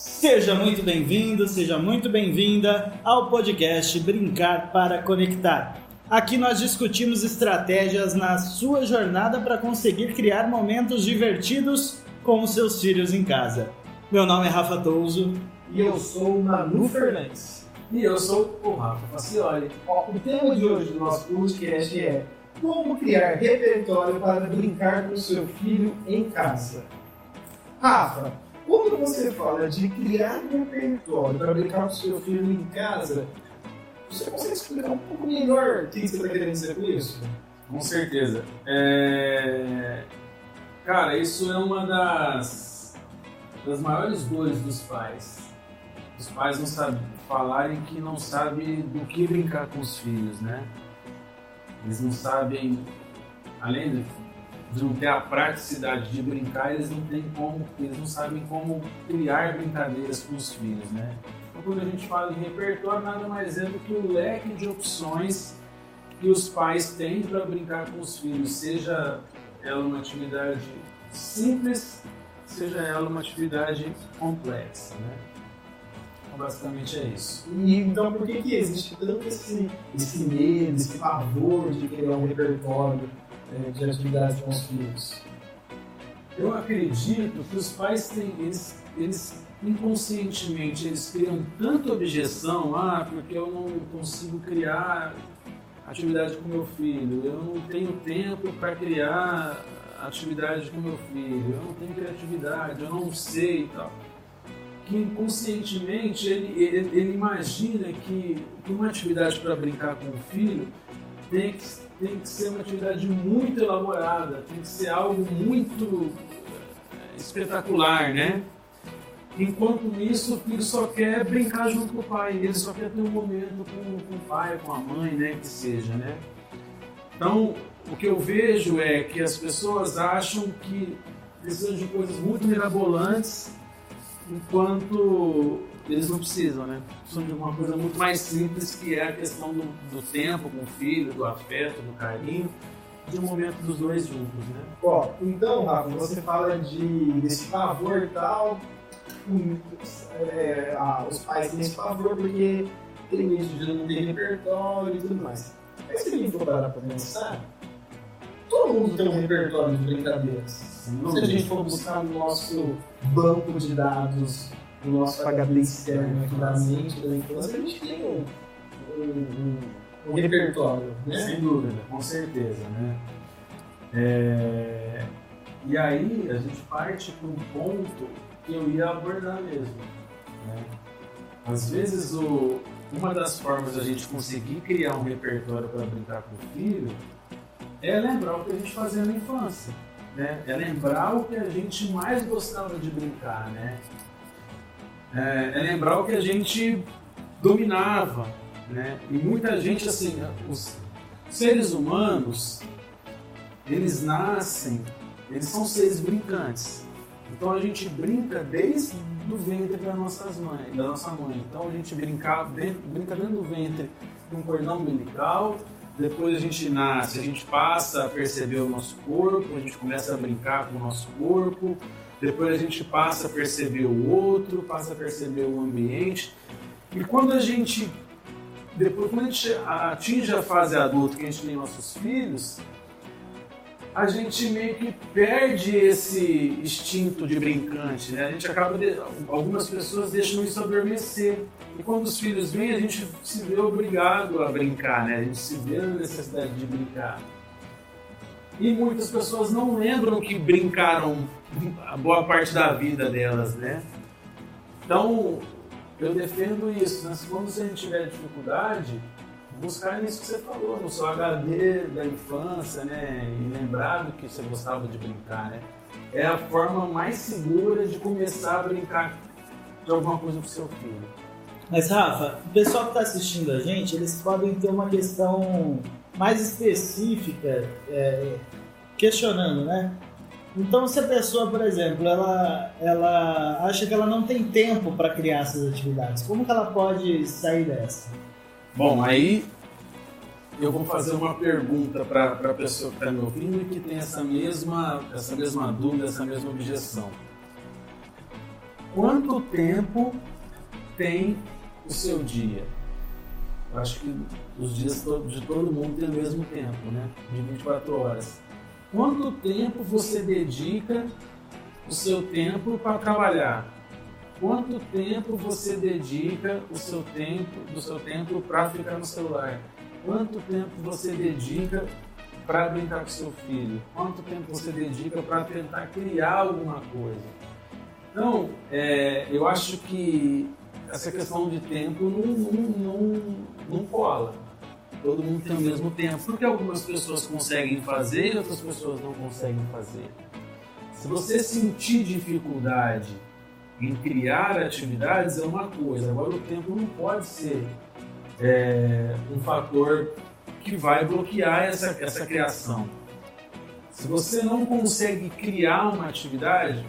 Seja muito bem-vindo, seja muito bem-vinda ao podcast Brincar para Conectar. Aqui nós discutimos estratégias na sua jornada para conseguir criar momentos divertidos com os seus filhos em casa. Meu nome é Rafa Touso. E eu sou Manu Fernandes. E eu sou o Rafa Facioli. O tema de hoje do nosso podcast é como criar repertório para brincar com seu filho em casa. Rafa, quando você fala de criar repertório para brincar com seu filho em casa, você consegue explicar um pouco melhor o que você está querendo dizer com isso? Com certeza. É... Cara, isso é uma das, das maiores dores dos pais. Os pais não sabem falarem que não sabem do que brincar com os filhos, né? Eles não sabem, além de, não ter a praticidade de brincar, eles não têm como, eles não sabem como criar brincadeiras com os filhos, né? Então, quando a gente fala em repertório, nada mais é do que o leque de opções que os pais têm para brincar com os filhos, seja ela uma atividade simples, seja ela uma atividade complexa, né? Basicamente é isso. E então por que, que existe tanto esse, esse medo, esse pavor de criar um repertório é, de atividades com os filhos? Eu acredito que os pais têm, eles, eles inconscientemente eles criam tanta objeção, ah, porque eu não consigo criar atividade com meu filho, eu não tenho tempo para criar atividade com meu filho, eu não tenho criatividade, eu não sei e tal. Que inconscientemente ele, ele, ele imagina que, que uma atividade para brincar com o filho tem que, tem que ser uma atividade muito elaborada, tem que ser algo muito eh, espetacular, né? Enquanto isso, o filho só quer brincar junto com o pai, ele só quer ter um momento com, com o pai, com a mãe, né, que seja, né? Então, o que eu vejo é que as pessoas acham que precisam de coisas muito mirabolantes, enquanto eles não precisam, né? Precisam de uma coisa muito mais simples, que é a questão do, do tempo com o filho, do afeto, do carinho, de um momento dos dois juntos, né? Ó, então, Rafa, você fala de, desse pavor e tal, é, os pais têm esse pavor porque tem isso de não ter repertório e tudo mais. Mas se a gente for parar pra pensar, todo mundo tem um repertório de brincadeiras. Se a gente for buscar no nosso banco de dados, no nosso HD externo aqui da mente da infância, a gente tem um, um, um, um repertório, né? Sem dúvida, com certeza, né? É... E aí a gente parte para um ponto que eu ia abordar mesmo. Né? Às vezes o, uma das formas da gente conseguir criar um repertório para brincar com o filho é lembrar o que a gente fazia na infância. Né? É lembrar o que a gente mais gostava de brincar, né? É, é lembrar o que a gente dominava, né? E muita gente, assim, os seres humanos, eles nascem, eles são seres brincantes. Então a gente brinca desde do ventre da nossas mães, da nossa mãe. Então a gente brinca dentro, brinca dentro do ventre com um cordão umbilical, depois a gente nasce, a gente passa a perceber o nosso corpo, a gente começa a brincar com o nosso corpo, depois a gente passa a perceber o outro, passa a perceber o ambiente. E quando a gente depois quando a gente atinge a fase adulta, que a gente tem nossos filhos, a gente meio que perde esse instinto de brincante, né? A gente acaba de... algumas pessoas deixam isso adormecer. E quando os filhos vêm, a gente se vê obrigado a brincar, né? A gente se vê na necessidade de brincar. E muitas pessoas não lembram que brincaram a boa parte da vida delas, né? Então, eu defendo isso, né? Quando a gente tiver dificuldade, buscar nisso que você falou, no seu HD da infância, né? E lembrar do que você gostava de brincar, né? É a forma mais segura de começar a brincar de alguma coisa com seu filho. Mas Rafa, o pessoal que está assistindo a gente, eles podem ter uma questão mais específica, é, questionando, né? Então, se a pessoa, por exemplo, ela, ela acha que ela não tem tempo para criar essas atividades, como que ela pode sair dessa? Bom, aí eu vou fazer uma pergunta para a pessoa que está me ouvindo e que tem essa mesma, essa mesma dúvida, essa mesma objeção. Quanto tempo tem o seu dia? Eu acho que os dias de todo mundo têm o mesmo tempo, né? De 24 horas. Quanto tempo você dedica o seu tempo para trabalhar? Quanto tempo você dedica o seu tempo, do seu tempo para ficar no celular? Quanto tempo você dedica para brincar com seu filho? Quanto tempo você dedica para tentar criar alguma coisa? Então, é, eu acho que essa questão de tempo não, não, não, não cola. Todo mundo tem o mesmo tempo, porque algumas pessoas conseguem fazer e outras pessoas não conseguem fazer. Se você sentir dificuldade em criar atividades, é uma coisa. Agora, o tempo não pode ser é, um fator que vai bloquear essa, essa criação. Se você não consegue criar uma atividade,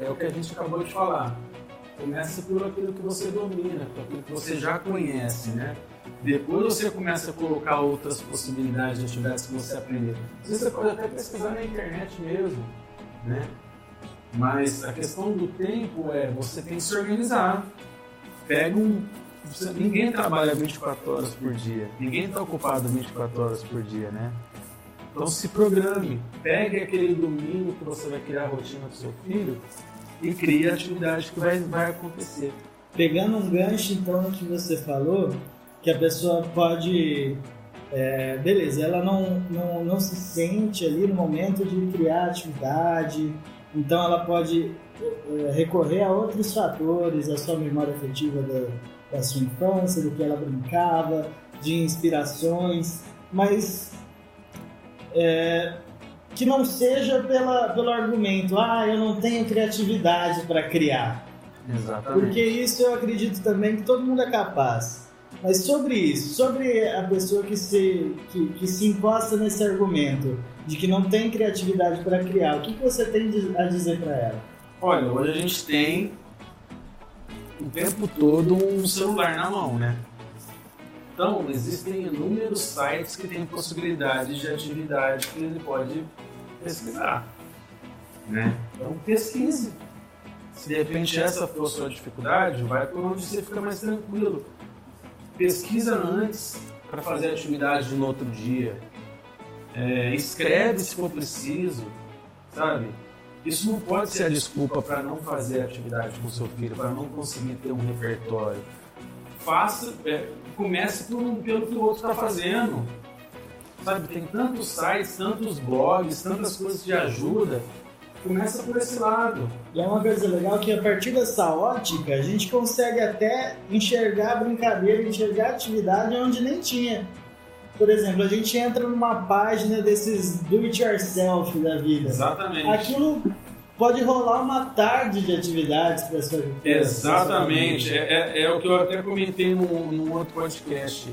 é o que a gente acabou de falar. Começa por aquilo que você domina, por aquilo que você já conhece, né? Depois você começa a colocar outras possibilidades de atividades que você aprendeu. Você pode até pesquisar na internet mesmo, né? Mas a questão do tempo é você tem que se organizar. Pega um, ninguém trabalha 24 horas por dia. Ninguém está ocupado 24 horas por dia, né? Então se programe. Pegue aquele domingo que você vai criar a rotina do seu filho e crie a atividade que vai, vai acontecer. Pegando um gancho, então, que você falou, que a pessoa pode... É, beleza, ela não, não, não se sente ali no momento de criar atividade, então ela pode é, recorrer a outros fatores, a sua memória afetiva da, da sua infância, do que ela brincava, de inspirações, mas é, que não seja pela, pelo argumento, ah, eu não tenho criatividade para criar. Exatamente. Porque isso eu acredito também que todo mundo é capaz. Mas sobre isso, sobre a pessoa que se, que, que se encosta nesse argumento de que não tem criatividade para criar, o que, que você tem a dizer para ela? Olha, hoje a gente tem o tempo todo um celular na mão, né? Então, existem inúmeros sites que têm possibilidades de atividade que ele pode pesquisar. Né? Então, pesquise. Se de repente essa for sua dificuldade, vai por onde você fica mais tranquilo. Pesquisa antes para fazer a atividade no outro dia. É, escreve se for preciso, sabe? Isso não pode ser a desculpa para não fazer atividade com seu filho, para não conseguir ter um repertório. Faça, é, comece por um, pelo que o outro está fazendo. Sabe, tem tantos sites, tantos blogs, tantas coisas de ajuda. Começa por esse lado. E é uma coisa legal que a partir dessa ótica a gente consegue até enxergar a brincadeira, enxergar a atividade onde nem tinha. Por exemplo, a gente entra numa página desses do it yourself da vida. Exatamente. Aquilo pode rolar uma tarde de atividades para sua Exatamente. É, é, é, o que eu até comentei num, num outro podcast.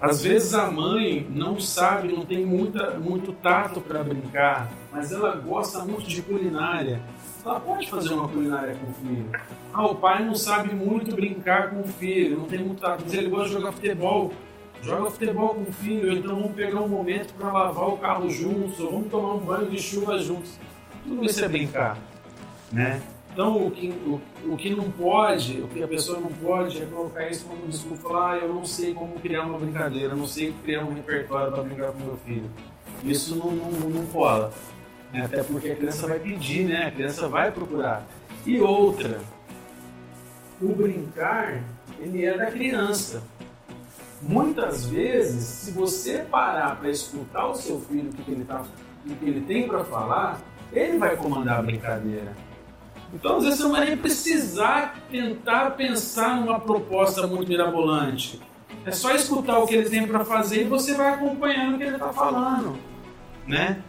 Às vezes a mãe não sabe, não tem muita, muito tato para brincar, mas ela gosta muito de culinária. Ela pode fazer uma culinária com o filho. Ah, o pai não sabe muito brincar com o filho, não tem muito tato, mas ele gosta de jogar futebol joga futebol com o filho, então vamos pegar um momento para lavar o carro juntos, ou vamos tomar um banho de chuva juntos. Tudo isso é brincar, né? Então, o que, o, o que não pode, o que a pessoa não pode é colocar isso como desculpa, falar, ah, eu não sei como criar uma brincadeira, não sei criar um repertório para brincar com meu filho. Isso não, não, não cola. Né? Até porque a criança vai pedir, né? A criança vai procurar. E outra, o brincar, ele é da criança. Muitas vezes, se você parar para escutar o seu filho, o que, ele, tá, o que ele tem para falar, ele vai comandar a brincadeira. Então, às vezes, você não vai nem precisar tentar pensar numa proposta muito mirabolante. É só escutar o que ele tem para fazer e você vai acompanhando o que ele está falando, né?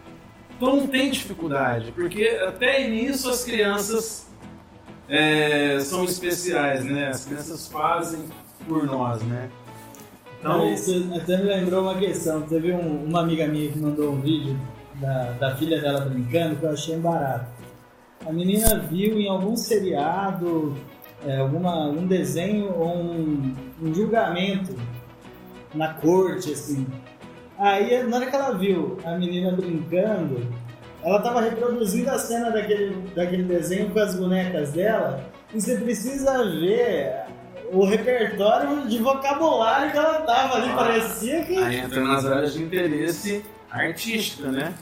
Então não tem dificuldade, porque até nisso as crianças é, são especiais, né? As crianças fazem por nós, né? Então, isso até me lembrou uma questão. Teve um, uma amiga minha que mandou um vídeo da, da filha dela brincando que eu achei barato. A menina viu em algum seriado, é, alguma, um desenho ou um, um julgamento na corte, assim. Aí, na hora que ela viu a menina brincando, ela tava reproduzindo a cena daquele, daquele desenho com as bonecas dela, e você precisa ver o repertório de vocabulário que ela tava ali, Ah. parecia que. Aí entra nas áreas de interesse artística, né?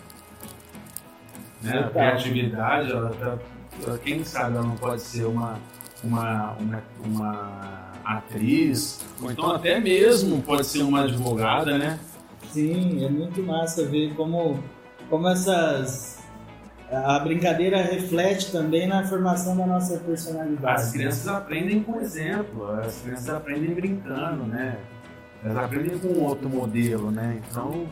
Né? A criatividade, ela tá, ela- quem sabe ela não pode ser uma, uma, uma, uma atriz, ou então até mesmo pode ser uma advogada, né? Sim, é muito massa ver como, como essas. A brincadeira reflete também na formação da nossa personalidade. As crianças aprendem com exemplo, as crianças aprendem brincando, né? Elas aprendem com outro modelo, né? Então,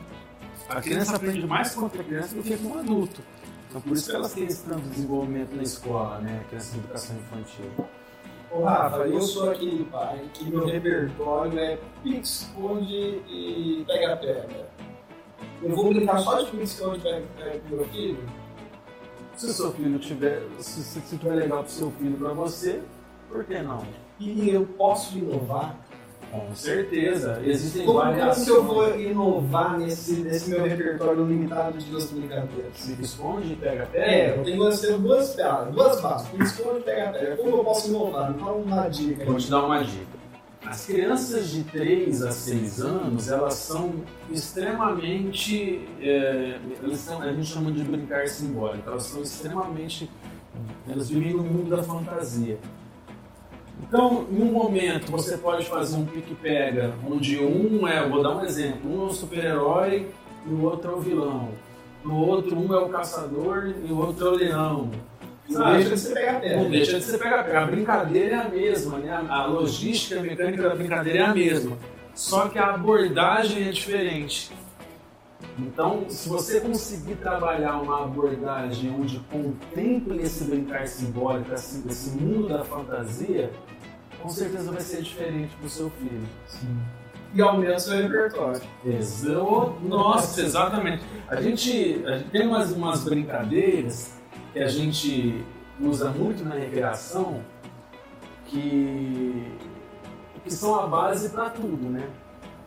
a criança aprende mais com outra criança do que com um adulto. Então, por isso que elas têm esse tanto desenvolvimento na escola, né? Criança de educação infantil. Ô, Rafa, eu sou aquele pai que meu repertório é pique-esconde e pega-pega. Eu vou brincar só de pique-esconde e pega-pega com meu filho? Se o seu filho tiver, se, se, se tiver legal pro seu filho, pra você, por que não? E eu posso inovar? Com certeza. Existem Como, várias. como que eu vou inovar nesse, nesse meu repertório limitado de duas brincadeiras? Esconde e pega pega. É, eu tenho duas, tenho duas peças, duas bases, pique-esconde e pega-pega. Como eu posso inovar? Me fala uma dica. Vou te dar uma dica. As crianças de 3 a 6 anos, elas são extremamente. é, elas são, a gente chama de brincar simbólico. Elas são extremamente. Elas vivem no mundo da fantasia. Então, em um momento, você pode fazer um pique-pega, onde um é, vou dar um exemplo, um é o super-herói e o outro é o vilão. No outro, um é o caçador e o outro é o leão. Não deixa de você pegar Não deixa de ser pega-pega. A brincadeira é a mesma, né? A logística, a mecânica da brincadeira é a mesma. Só que a abordagem é diferente. Então, se você conseguir trabalhar uma abordagem onde contemple esse brincar simbólico, esse, esse mundo da fantasia, com certeza vai ser diferente para o seu filho. E aumenta o seu repertório. Exa- Nossa, exatamente. A gente, a gente tem umas, umas brincadeiras que a gente usa muito na recreação que, que são a base para tudo, né?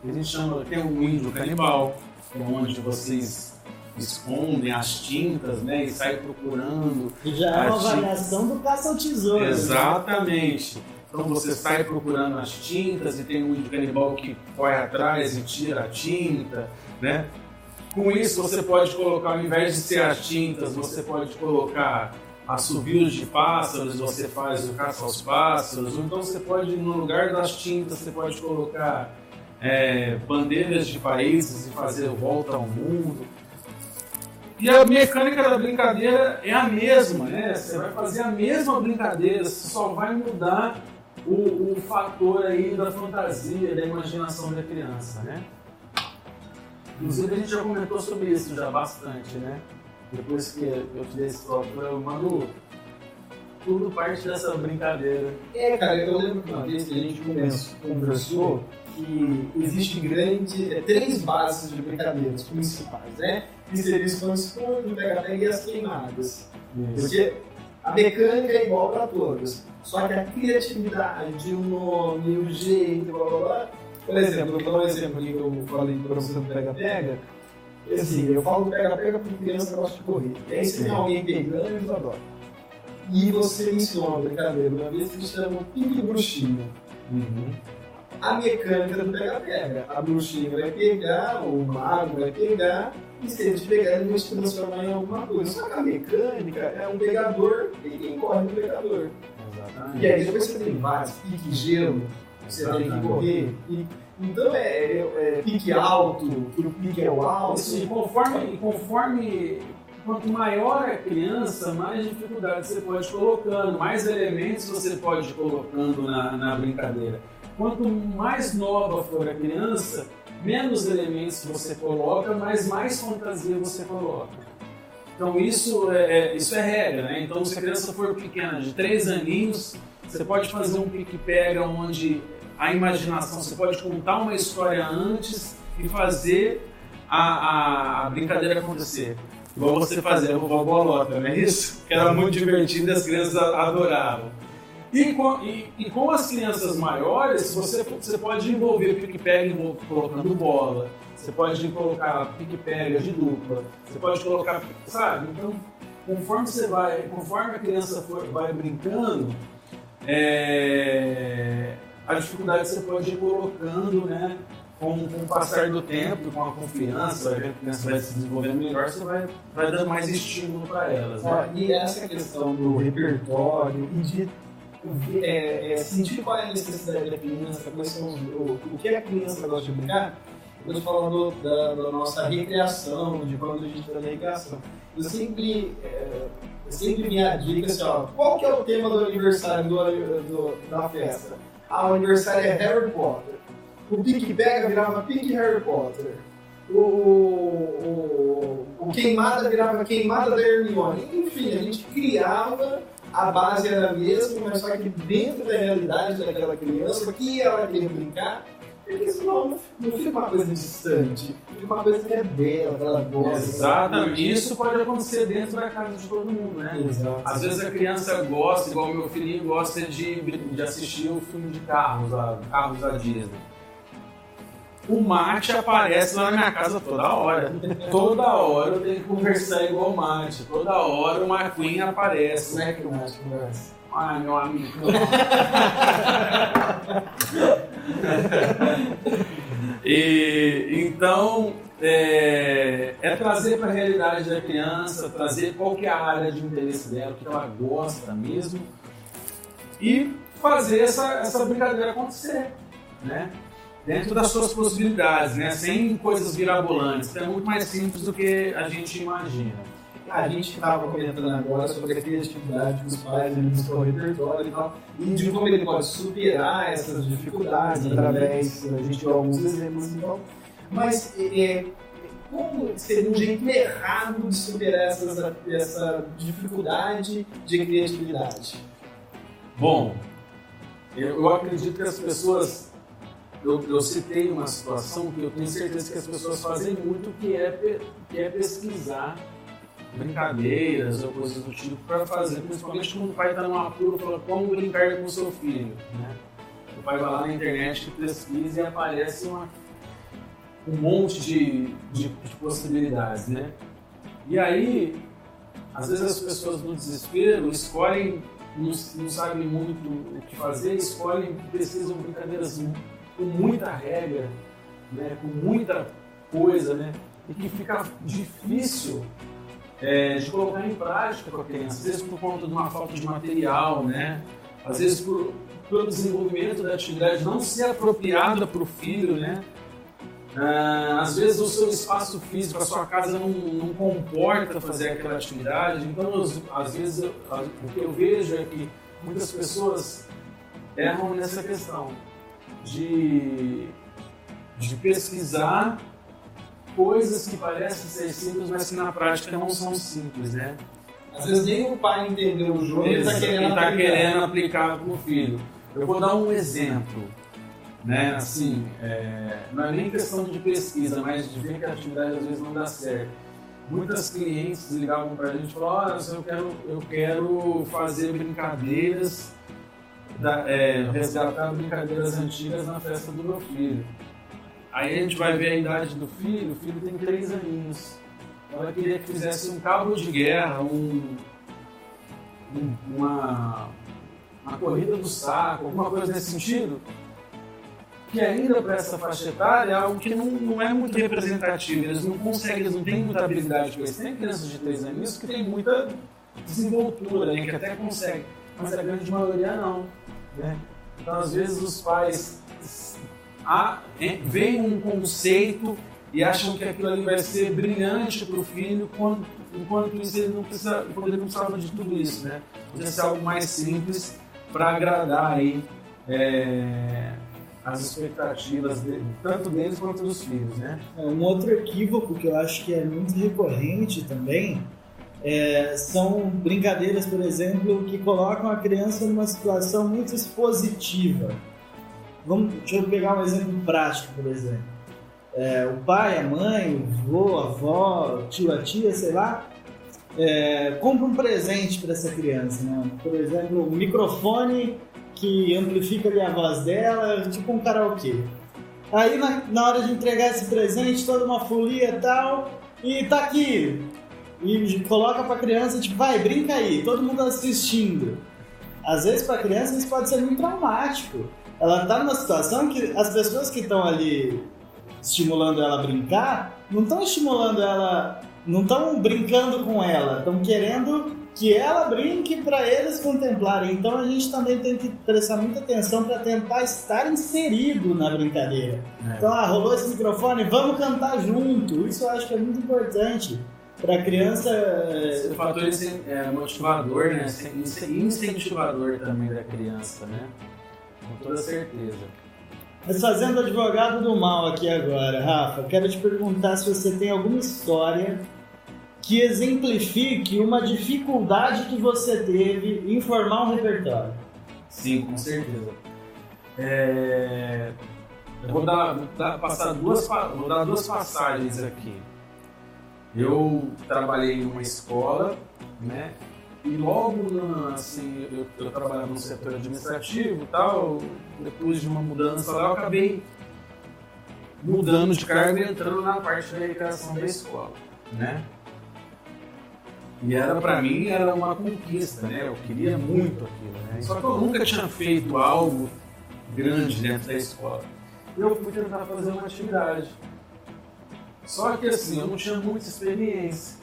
A gente chama, tem o índio canibal, que é onde vocês escondem as tintas, né? E saem procurando. Já é uma Arti- variação do caça ao tesouro. né? Exatamente. Então você sai procurando as tintas e tem um canibal que corre atrás e tira a tinta, né? Com isso você pode colocar, ao invés de ser as tintas, você pode colocar assobios de pássaros, você faz o caça aos pássaros, ou então você pode, no lugar das tintas, você pode colocar é, bandeiras de países e fazer volta ao mundo. E a mecânica da brincadeira é a mesma, né? Você vai fazer a mesma brincadeira, você só vai mudar o, o fator aí da fantasia, da imaginação da criança, né? Inclusive a gente já comentou sobre isso já bastante, né? Depois que eu dei esse tópico, eu mando tudo parte dessa brincadeira. É, cara, eu lembro que uma vez que a gente começou, conversou que existe grande, é, três bases de brincadeiras principais, né? Que seria o o pega-pega e as queimadas. Porque a mecânica é igual para todas. Só que a criatividade, o nome, o jeito, blá blá blá. Por exemplo, vou dar um exemplo que eu falei para você do pega-pega. Assim, eu falo do pega-pega porque criança gosta de correr. E aí você tem alguém pegando, eles adoram. E você me ensinou uma brincadeira uma vez que chama pique bruxinha. Uhum. A mecânica do pega-pega. A bruxinha vai pegar, o mago vai pegar, e se ele te pegar, ele vai te transformar em alguma coisa. Só que a mecânica é um pegador e quem corre do pegador. Exatamente. E aí depois você tem vários, pique gelo, você tem que Exatamente. correr. E- então é, é- é pique alto, que o pique é o alto. Assim, conforme, conforme quanto maior a criança, mais dificuldade você pode ir colocando, mais elementos você pode ir colocando na, na brincadeira. Quanto mais nova for a criança, menos elementos você coloca, mas mais fantasia você coloca. Então isso é, é- isso é regra, né? Então se a criança for pequena, de 3 aninhos, você pode fazer um pique-pega onde a imaginação, você pode contar uma história antes e fazer a, a- a brincadeira acontecer. Igual você fazia o vovó Bolota, não é isso? Que era muito divertido e as crianças a- adoravam. E com, e, e com as crianças maiores, você, você pode envolver pique-pega colocando bola, você pode colocar pique-pega de dupla, você pode colocar, sabe? Então, conforme você vai, conforme a criança for, vai brincando, é, a dificuldade você pode ir colocando, né? Com, com, o passar do tempo, com a confiança, a criança vai se desenvolvendo melhor, você vai, vai dando mais estímulo para elas. Né? e essa questão do repertório e de é, é, sentir qual é a necessidade da criança, quais são o, o que a criança gosta de brincar, eu estou falando da, da, nossa recreação, de quando a gente está na recreação. Eu sempre, é, sempre me a dica assim, ó, qual que é o tema do aniversário do, do, da festa? Ah, o aniversário é Harry Potter. O Pique Pega virava Pique Harry Potter. O, o, o Queimada virava Queimada da Hermione. Enfim, a gente criava a base era a mesma, mas só que dentro da realidade daquela criança, que ela queria brincar, porque senão não fica uma coisa distante, fica uma coisa que é dela, que ela gosta. Exato, isso pode acontecer dentro da casa de todo mundo, né? Exato. Às vezes a criança gosta, igual meu filhinho gosta de, de assistir o um filme de carros, a, carros da Disney o mate aparece lá na minha casa toda hora. Toda hora eu tenho que conversar igual o mate. Toda hora o Marquinhos aparece. Como é que o mate conversa? Ah, meu amigo. e, então, é, é trazer para a realidade da criança, trazer qual é a área de interesse dela, o que ela gosta mesmo, e fazer essa, essa brincadeira acontecer. Né? Dentro das suas possibilidades, né? sem coisas virabolantes. Então é muito mais simples do que a gente imagina. A gente estava comentando agora sobre a criatividade dos pais, ele buscou o repertório e tal, e de como ele pode superar essas dificuldades através, a gente deu alguns exemplos e tal. Mas é, é, como seria um jeito errado de superar essas, essa dificuldade de criatividade? Bom, eu acredito que as pessoas eu, eu, citei uma situação que eu tenho certeza que as pessoas fazem muito, que é, que é pesquisar brincadeiras ou coisas do tipo para fazer, principalmente quando o pai está num apuro e fala como brincar com o seu filho. Né? O pai vai lá na internet, pesquisa e aparece uma, um monte de, de, de possibilidades. Né? E aí, às vezes as pessoas no desespero escolhem, não, não sabem muito o que fazer, escolhem, pesquisam brincadeiras com muita regra, né, com muita coisa, né, e que fica difícil é, de colocar em prática com a criança, às vezes por conta de uma falta de material, né, às vezes por, pelo desenvolvimento da atividade não ser apropriada para o filho, né, ah, às vezes o seu espaço físico, a sua casa não, não comporta fazer aquela atividade, então às vezes o que eu vejo é que muitas pessoas erram nessa questão de, de pesquisar coisas que parecem ser simples, mas que na prática não são simples, né? Às vezes nem o pai entendeu o jogo e está querendo, tá querendo aplicar para o filho. Eu vou dar um exemplo. Né? Assim, é, não é nem questão de pesquisa, mas de ver que a atividade às vezes não dá certo. Muitas clientes ligavam para a gente e falavam: Olha, eu quero, eu quero fazer brincadeiras da, é, resgatar brincadeiras antigas na festa do meu filho. Aí a gente vai ver a idade do filho, o filho tem três aninhos. Ela queria que fizesse um cabo de guerra, um, um, uma, uma corrida do saco, alguma coisa nesse sentido. Que ainda para essa faixa etária é algo que não, não é muito representativo. Eles não conseguem, eles não têm muita habilidade com isso. Tem crianças de três aninhos que têm muita desenvoltura, né, que até conseguem, mas a grande maioria não. Né? Então, às vezes, os pais veem um conceito e acham que aquilo ali vai ser brilhante para o filho, quando, enquanto isso ele não precisa, ele não precisava de tudo isso, né? Podia ser algo mais simples para agradar aí é, as expectativas dele, tanto deles quanto dos filhos, né? É, um outro equívoco que eu acho que é muito recorrente também é, são brincadeiras, por exemplo, que colocam a criança numa situação muito expositiva. Vamos, deixa eu pegar um exemplo prático, por exemplo. É, o pai, a mãe, o avô, a avó, o tio, a tia, sei lá, é, compra um presente para essa criança, né? Por exemplo, um microfone que amplifica a voz dela, tipo um karaokê. Aí na, na hora de entregar esse presente, toda uma folia e tal, e tá aqui. E coloca pra criança, tipo, vai, brinca aí, todo mundo assistindo. Às vezes pra criança isso pode ser muito traumático. Ela tá numa situação que as pessoas que estão ali estimulando ela a brincar, não estão estimulando ela, não estão brincando com ela, estão querendo que ela brinque para eles contemplarem. Então a gente também tem que prestar muita atenção para tentar estar inserido na brincadeira. É. Então, ah, rolou esse microfone, vamos cantar junto. Isso eu acho que é muito importante. Para a criança. O fator é, motivador, né? Incentivador também da criança, né? Com toda certeza. Mas fazendo advogado do mal aqui agora, Rafa, quero te perguntar se você tem alguma história que exemplifique uma dificuldade que você teve em formar um repertório. Sim, com certeza. É... Eu vou dar, vou dar, passar duas, vou dar duas passagens aqui. Eu trabalhei em uma escola, né? E logo, assim, eu, eu trabalhava no setor administrativo e tal, depois de uma mudança lá, eu acabei mudando de cargo e entrando na parte da educação da escola, né? E era para mim era uma conquista, né? Eu queria muito aquilo, né? Só que eu nunca tinha feito algo grande dentro da escola. Eu fui tentar fazer uma atividade. Só que assim, eu não tinha muita experiência.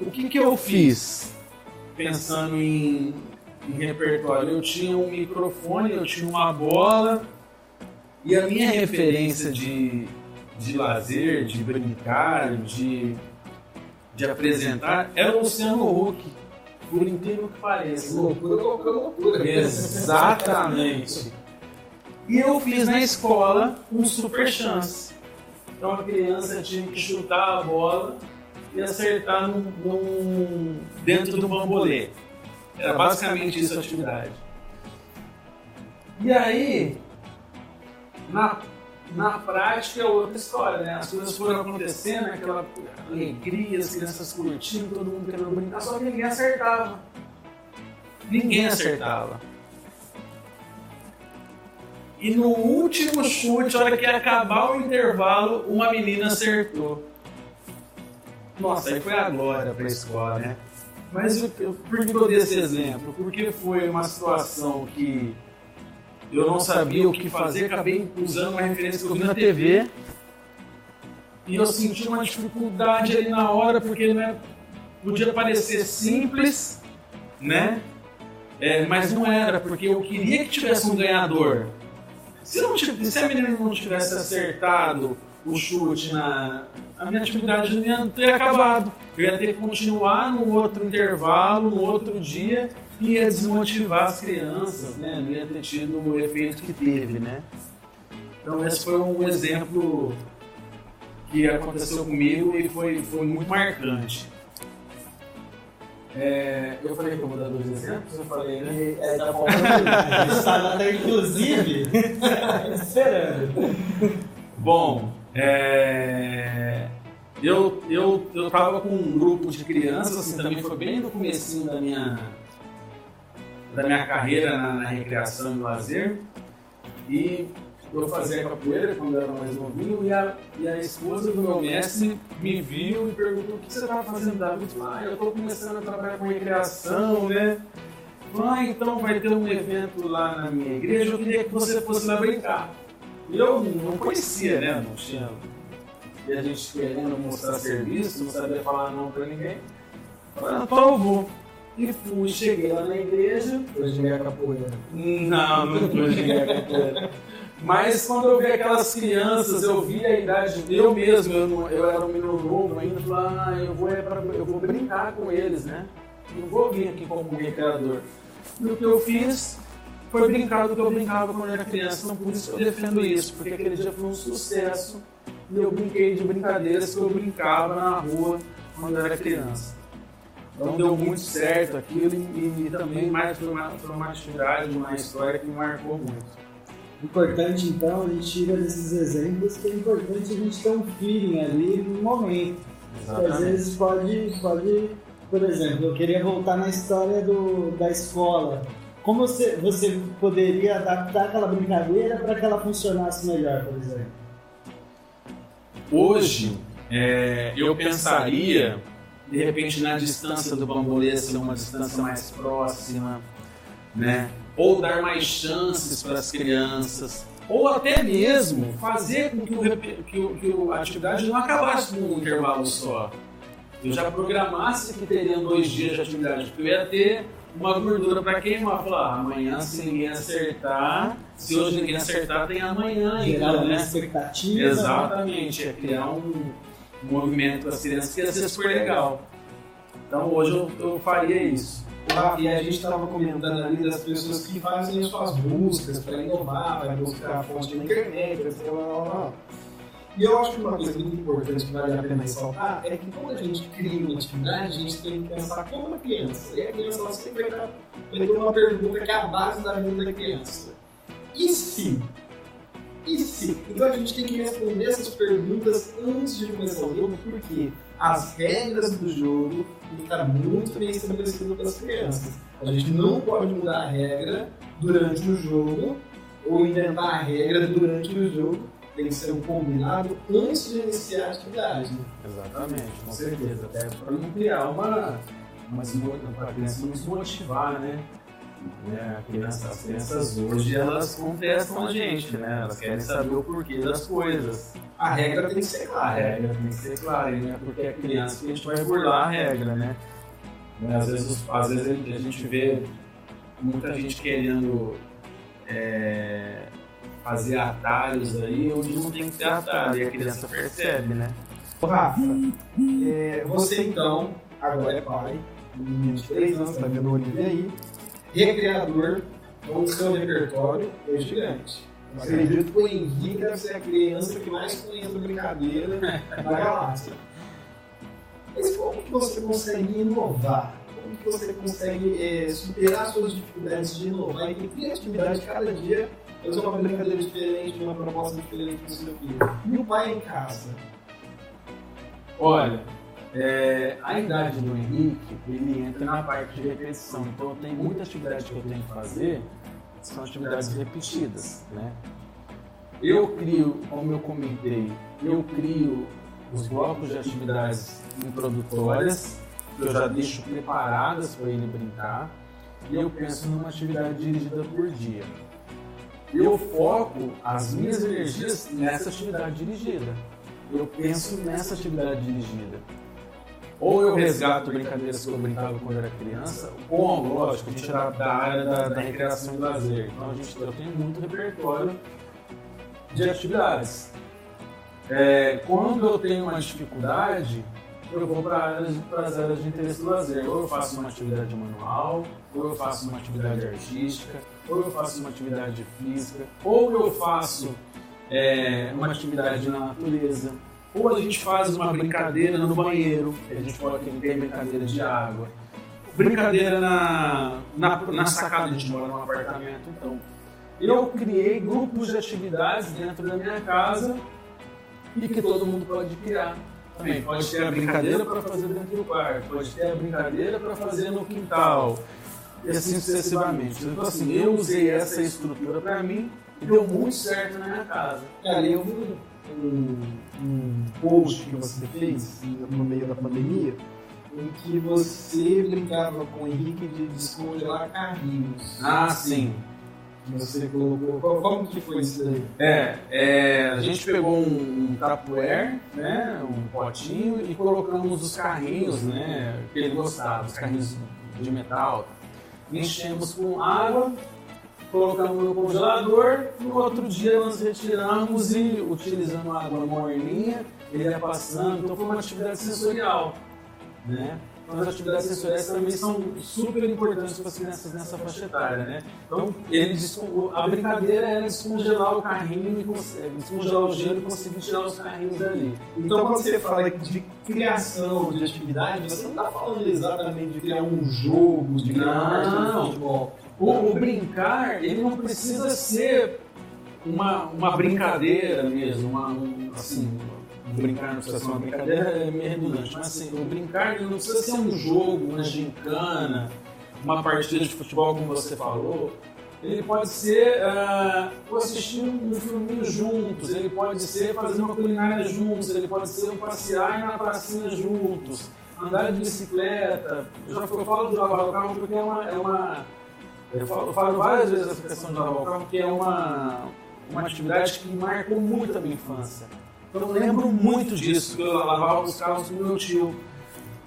O que que eu fiz pensando em, em repertório? Eu tinha um microfone, eu tinha uma bola e a minha referência de, de lazer, de brincar, de de apresentar era o Luciano Huck. Por incrível que pareça. Loucura, loucura, loucura. Exatamente. E eu fiz na escola um super chance. Então a criança tinha que chutar a bola e acertar num, num, dentro do bambolê. Era basicamente isso a atividade. E aí, na na prática é outra história, né? As coisas foram acontecendo, aquela alegria, as crianças curtindo, todo mundo querendo brincar, só que ninguém acertava. Ninguém acertava. E no último chute, a hora que ia acabar o intervalo, uma menina acertou. Nossa, aí foi a glória para a escola, né? Mas eu, por que eu dei esse exemplo? Porque foi uma situação que eu não sabia o que fazer, acabei usando uma referência que eu vi na TV. E eu senti uma dificuldade ali na hora, porque né, podia parecer simples, né? É, mas não era, porque eu queria que tivesse um ganhador. Se, não, se a menina não tivesse acertado o chute na. A minha atividade não ia ter acabado. Eu ia ter que continuar no outro intervalo, no outro dia, ia desmotivar as crianças, né? Não ia ter tido o efeito que teve, né? Então esse foi um exemplo que aconteceu comigo e foi, foi muito marcante. É, eu falei que eu vou dar dois exemplos, eu falei, né? É, tá faltando. Estava até inclusive esperando. Bom, é, eu, eu, eu tava com um grupo de crianças, assim, também foi bem no comecinho da minha, da minha carreira na, na recreação e lazer. E eu fazia capoeira quando eu era mais novinho e a, e a esposa do meu mestre me viu e perguntou o que você estava fazendo da vida. Ah, eu estou começando a trabalhar com recreação, né? Ah, então vai ter um evento lá na minha igreja, eu queria que você fosse lá brincar. E eu não conhecia, né? Não tinha. E a gente querendo mostrar serviço, não sabia falar não para ninguém. Falei, ah, então eu vou. E fui, cheguei lá na igreja. Foi jogar capoeira. Não, não foi jogar capoeira. Mas quando eu vi aquelas crianças, eu vi a idade, eu mesmo, eu, não, eu era um menino novo ainda, falei, ah, eu vou, é pra, eu vou brincar com eles, né? Não vou vir aqui como recreador. E o que eu fiz foi brincar do que eu brincava quando eu era criança, então por isso eu defendo isso, porque aquele dia foi um sucesso e eu brinquei de brincadeiras que eu brincava na rua quando eu era criança. Então deu muito certo aquilo e, e também mais uma, uma atividade, uma história que me marcou muito. Importante então, a gente tira desses exemplos que é importante a gente ter um feeling ali no momento. Às vezes pode, pode, por exemplo, eu queria voltar na história do, da escola. Como você, você poderia adaptar aquela brincadeira para que ela funcionasse melhor, por exemplo? Hoje, é, eu pensaria, de repente, na distância do bambolê ser uma distância mais próxima, né? Ou dar mais chances para as crianças, ou até mesmo fazer com que, o, que, o, que a atividade não acabasse num intervalo só. Eu já programasse que teriam dois dias de atividade, porque eu ia ter uma gordura para queimar. Falar, ah, amanhã se ninguém acertar, se hoje ninguém acertar, tem amanhã ainda, né? expectativa. Exatamente, é criar um movimento para as crianças que ia ser super legal. Então hoje eu, eu faria isso. E a gente estava comentando ali das pessoas que fazem as suas buscas para inovar, para buscar a fonte na internet, etc. E eu acho que uma coisa muito importante que vale a pena ressaltar é que quando a gente cria uma atividade, a gente tem que pensar como uma criança. E a criança ela sempre vai, vai ter uma pergunta que é a base da vida da criança. E se? E se? Então a gente tem que responder essas perguntas antes de começar o jogo, porque as regras do jogo têm que estar muito bem estabelecidas pelas crianças. A gente não pode mudar a regra durante o jogo ou inventar a regra durante o jogo tem que ser um combinado antes de iniciar a atividade. Exatamente, com certeza. Até para não criar uma. uma para a criança não se motivar, né? Né? Criança, as crianças hoje elas contestam a gente, né? Elas querem saber o porquê das coisas. A regra tem que ser clara. A regra tem que ser clara, né? Porque é criança que a gente vai burlar a regra, né? Às vezes, às vezes a gente vê muita gente querendo é, fazer atalhos aí onde não tem que ter atalho, e a criança percebe, né? Rafa, é, você então, agora é pai, menino de 3 anos, tá vendo o Olivia aí, recreador, então o seu repertório é gigante. Eu acredito que o Henrique deve ser a criança que mais conhece a brincadeira da galáxia. Mas como que você consegue inovar? Como que você consegue é, superar suas dificuldades de inovar e ter criatividade cada dia fazer uma brincadeira diferente, uma proposta diferente para o seu filho. E o pai em casa? Olha, é, a idade do Henrique, ele entra na parte de repetição. Então, tem muita atividade que eu tenho que fazer, são atividades repetidas, né? Eu crio, como eu comentei, eu crio os blocos de atividades introdutórias, que eu já deixo preparadas para ele brincar, e eu penso numa atividade dirigida por dia eu foco as minhas energias nessa atividade dirigida. Eu penso nessa atividade dirigida. Ou eu resgato brincadeiras que eu brincava quando era criança, ou, lógico, a gente era da área da, da recreação e lazer. Então a gente, eu tenho muito repertório de atividades. É, quando eu tenho uma dificuldade, eu vou para as áreas de interesse do lazer. Ou eu faço uma atividade manual, ou eu faço uma atividade artística, ou eu faço uma atividade física, ou eu faço é, uma atividade na natureza, ou a gente faz uma brincadeira no banheiro, a gente pode ter brincadeira de água, brincadeira na, na, na sacada, a gente mora num apartamento, então. Eu criei grupos de atividades dentro da minha casa e que todo mundo pode criar. Também pode ter a brincadeira para fazer dentro do quarto, pode ter a brincadeira para fazer no quintal, e assim sucessivamente. Então, assim, eu usei essa estrutura para mim e deu muito certo na minha casa. Cara, eu vi um, um post que você fez no meio da pandemia em que você brincava com o Henrique de descongelar carrinhos. Ah, sim você colocou. Como que foi isso daí? É, é a gente pegou um, um tapuer, né, um potinho e colocamos os carrinhos, né, que ele gostava, os carrinhos de metal. Enchemos com água, colocamos no congelador, no outro dia nós retiramos e utilizando água morninha, ele ia passando, então foi uma atividade sensorial, né? Então, as atividades sensoriais também são super importantes para as crianças nessa faixa etária, né? Então, ele, a brincadeira era descongelar o carrinho e descongelar o gelo e conseguir tirar os carrinhos dali. Então, quando você fala de criação de atividade, você não está falando exatamente de criar um jogo, de criar um futebol. O, o brincar, ele não precisa ser uma, uma brincadeira mesmo, uma, um, assim, brincar não precisa ser uma brincadeira é meio redundante, mas assim, o brincar não precisa ser um jogo, uma gincana, uma partida de futebol, como você falou. Ele pode ser uh, assistir um filminho juntos, ele pode ser fazer uma culinária juntos, ele pode ser um passear na pracinha juntos, andar de bicicleta. Eu já falo de lavar o carro porque é uma, é uma eu falo, eu falo várias vezes essa questão de lavar o carro porque é uma, uma atividade que marcou muito a minha infância. Então eu lembro muito disso, que eu lavava os carros do meu tio.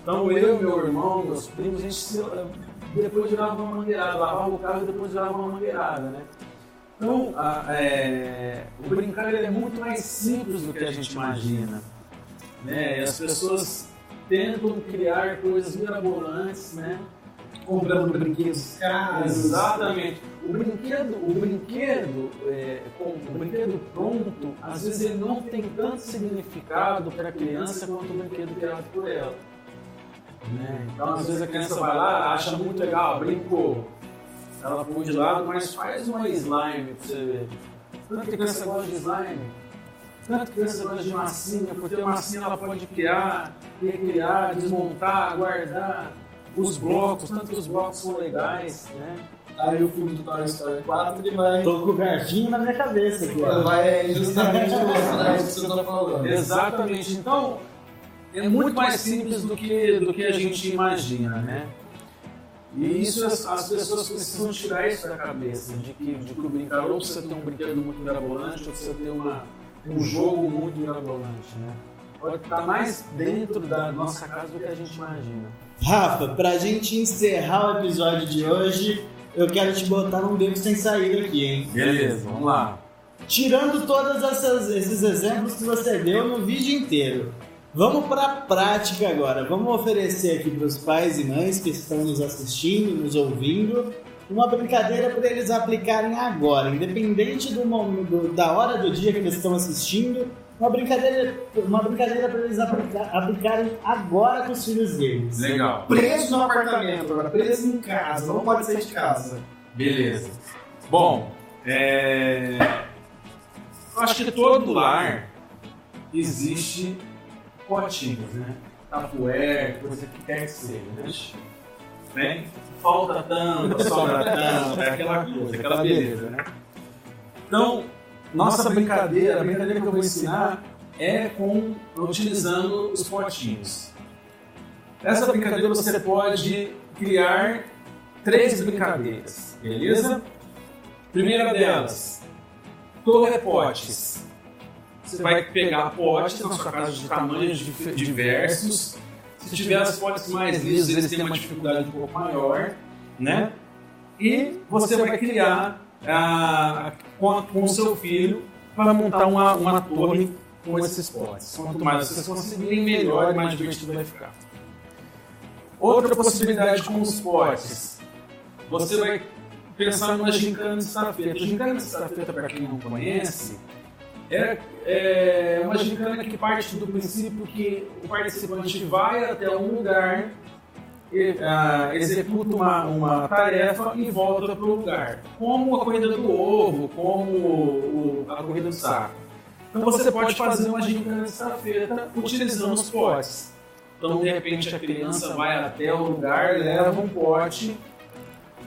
Então eu, meu irmão, meus primos, a gente se, depois virava uma mangueirada, lavava o carro e depois virava uma mangueirada, né? Então, a, é, o brincar é muito mais simples do que a gente imagina. Né? As pessoas tentam criar coisas mirabolantes, né? Comprando brinquedos caros. Exatamente. O brinquedo, o brinquedo, é, o brinquedo pronto, às vezes ele não tem tanto significado para a criança quanto o brinquedo criado por ela. Né? Então, às vezes a criança vai lá, acha muito legal, brincou. Ela põe de lado, mas faz uma slime para você ver. Tanto criança gosta de slime, tanto criança gosta de massinha, porque a massinha ela pode criar, recriar, desmontar, guardar os blocos, tanto que os blocos são legais, né? Aí o filme do Toy Story 4 ele vai. Tô com o garfinho na minha cabeça aqui. Vai justamente mostrar isso que você tá falando. Exatamente. Então, é muito mais simples do que, do que a gente imagina, né? E isso as, as pessoas precisam tirar isso da cabeça, de que, de que o brincar ou precisa ter um brinquedo muito mirabolante ou precisa ter uma, um jogo muito mirabolante, né? Pode estar mais dentro da nossa casa do que a gente imagina. Rafa, pra gente encerrar o episódio de hoje, eu quero te botar num beco sem saída aqui, hein? Beleza, vamos lá. Tirando todos esses exemplos que você deu no vídeo inteiro, vamos para a prática agora. Vamos oferecer aqui para os pais e mães que estão nos assistindo, nos ouvindo, uma brincadeira para eles aplicarem agora, independente do, momento, da hora do dia que eles estão assistindo uma brincadeira, uma brincadeira para eles aplicar, aplicarem agora com os filhos deles. Legal. Preso no apartamento, agora preso em casa, não pode sair de casa. Beleza. Bom, é... eu acho que todo lar existe potinhos, né? Tapué, coisa que quer que seja, né? Bem, falta tanto, sobra tanto, é aquela coisa, aquela beleza, né? Então, nossa brincadeira, a brincadeira que eu vou ensinar é com utilizando os potinhos. Essa brincadeira você pode criar três brincadeiras, beleza? Primeira delas, torrepotes. Você vai pegar potes na sua casa de tamanhos diversos. Se tiver os potes mais lisos, eles têm uma dificuldade um pouco maior, né? E você vai criar com, o seu filho para montar uma, uma torre com esses potes. Quanto mais vocês conseguirem, melhor e mais divertido vai ficar. Outra possibilidade com os potes. Você vai pensar numa gincana de estafeta. Gincana de estafeta, para quem não conhece, é, é uma gincana que parte do princípio que o participante vai até um lugar uh, executa uma, uma tarefa e volta para o lugar. Como a corrida do ovo, como o, a corrida do saco. Então você pode fazer uma gincana de utilizando os potes. Então, de repente, a criança vai até o lugar, leva um pote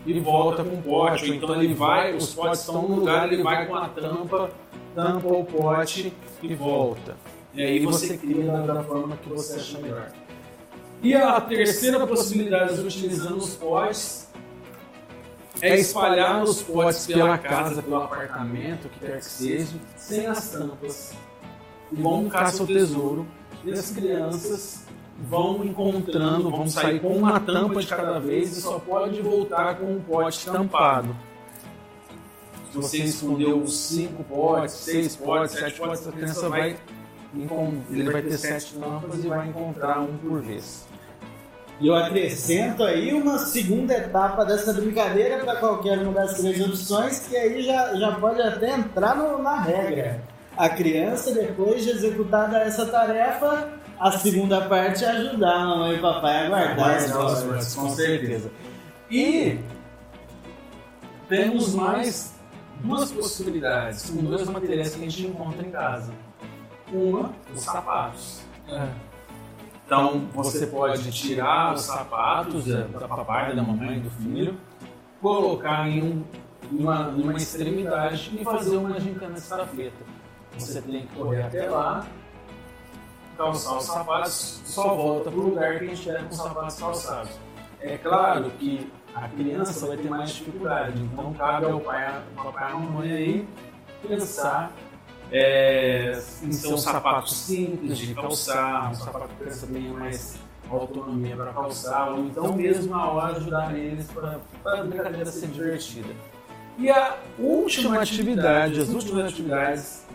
e volta com o pote. Ou então ele vai, os potes estão no lugar, ele vai com a tampa, tampa o pote e volta. E aí você cria da forma que você acha melhor. E a terceira possibilidade, utilizando os potes, é espalhar os potes pela casa, pelo apartamento, o que quer que seja, sem as tampas. E vão caçar o tesouro. E as crianças vão encontrando, vão sair com uma tampa de cada vez e só pode voltar com um pote tampado. Se você escondeu cinco potes, seis potes, sete potes, a criança vai ele vai ter sete tampas e vai encontrar um por vez. E eu acrescento aí uma segunda etapa dessa brincadeira para qualquer uma das três opções, que aí já, já pode até entrar no, na regra. A criança, depois de executada essa tarefa, a segunda parte é ajudar a mamãe e papai a guardar as com certeza. E temos mais duas possibilidades, com dois materiais que a gente encontra em casa. Uma, os sapatos. Então você pode tirar os sapatos da, da papai, da mamãe, do filho, colocar em, um, uma, em uma extremidade e fazer uma gincana de estafeta. Você tem que correr até lá, calçar os sapatos, só volta para o lugar que a gente estiver com os sapatos calçados. É claro que a criança vai ter mais dificuldade, então cabe ao pai, ao papai e à mamãe aí pensar é, ser um sapato simples de calçar, um sapato que a criança tenha mais autonomia para calçar, ou então mesmo na hora ajudar eles para a brincadeira ser divertida. E a última atividade, as últimas atividades,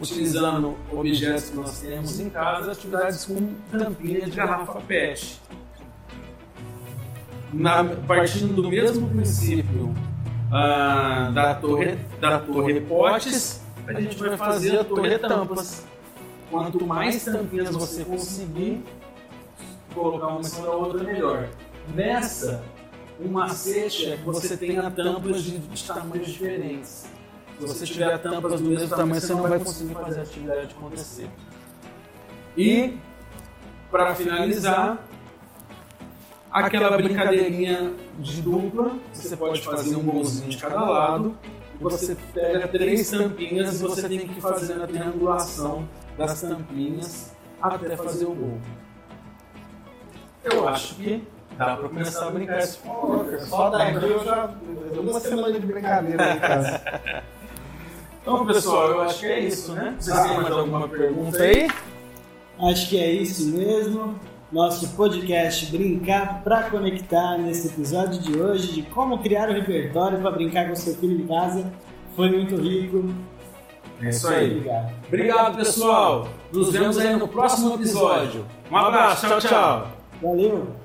utilizando objetos que nós temos em casa, atividades com tampinha de garrafa PET. Na, partindo do mesmo princípio ah, da, torre, da torre potes, a gente vai fazer a torre tampas. Quanto mais tampinhas você conseguir colocar uma em cima da outra, melhor. Nessa, o macete é que você tenha tampas de, de tamanhos diferentes. Se você tiver tampas do mesmo tamanho, você não vai conseguir fazer a atividade acontecer. E, para finalizar, aquela brincadeirinha de dupla, você pode fazer um golzinho de cada lado, você pega três tampinhas e você tem que fazer a triangulação das tampinhas até fazer o gol. Eu acho que dá para começar a brincar esse Só daqui eu já. Uma semana de brincadeira aí, cara. Então, pessoal, eu acho que é isso, né? Vocês têm mais alguma pergunta aí? Acho que é isso mesmo. Nosso podcast Brincar para Conectar nesse episódio de hoje de como criar o um repertório para brincar com seu filho em casa foi muito rico. É isso aí. Obrigado. Obrigado, pessoal. Nos vemos aí no próximo episódio. Um abraço. Tchau, tchau. Valeu.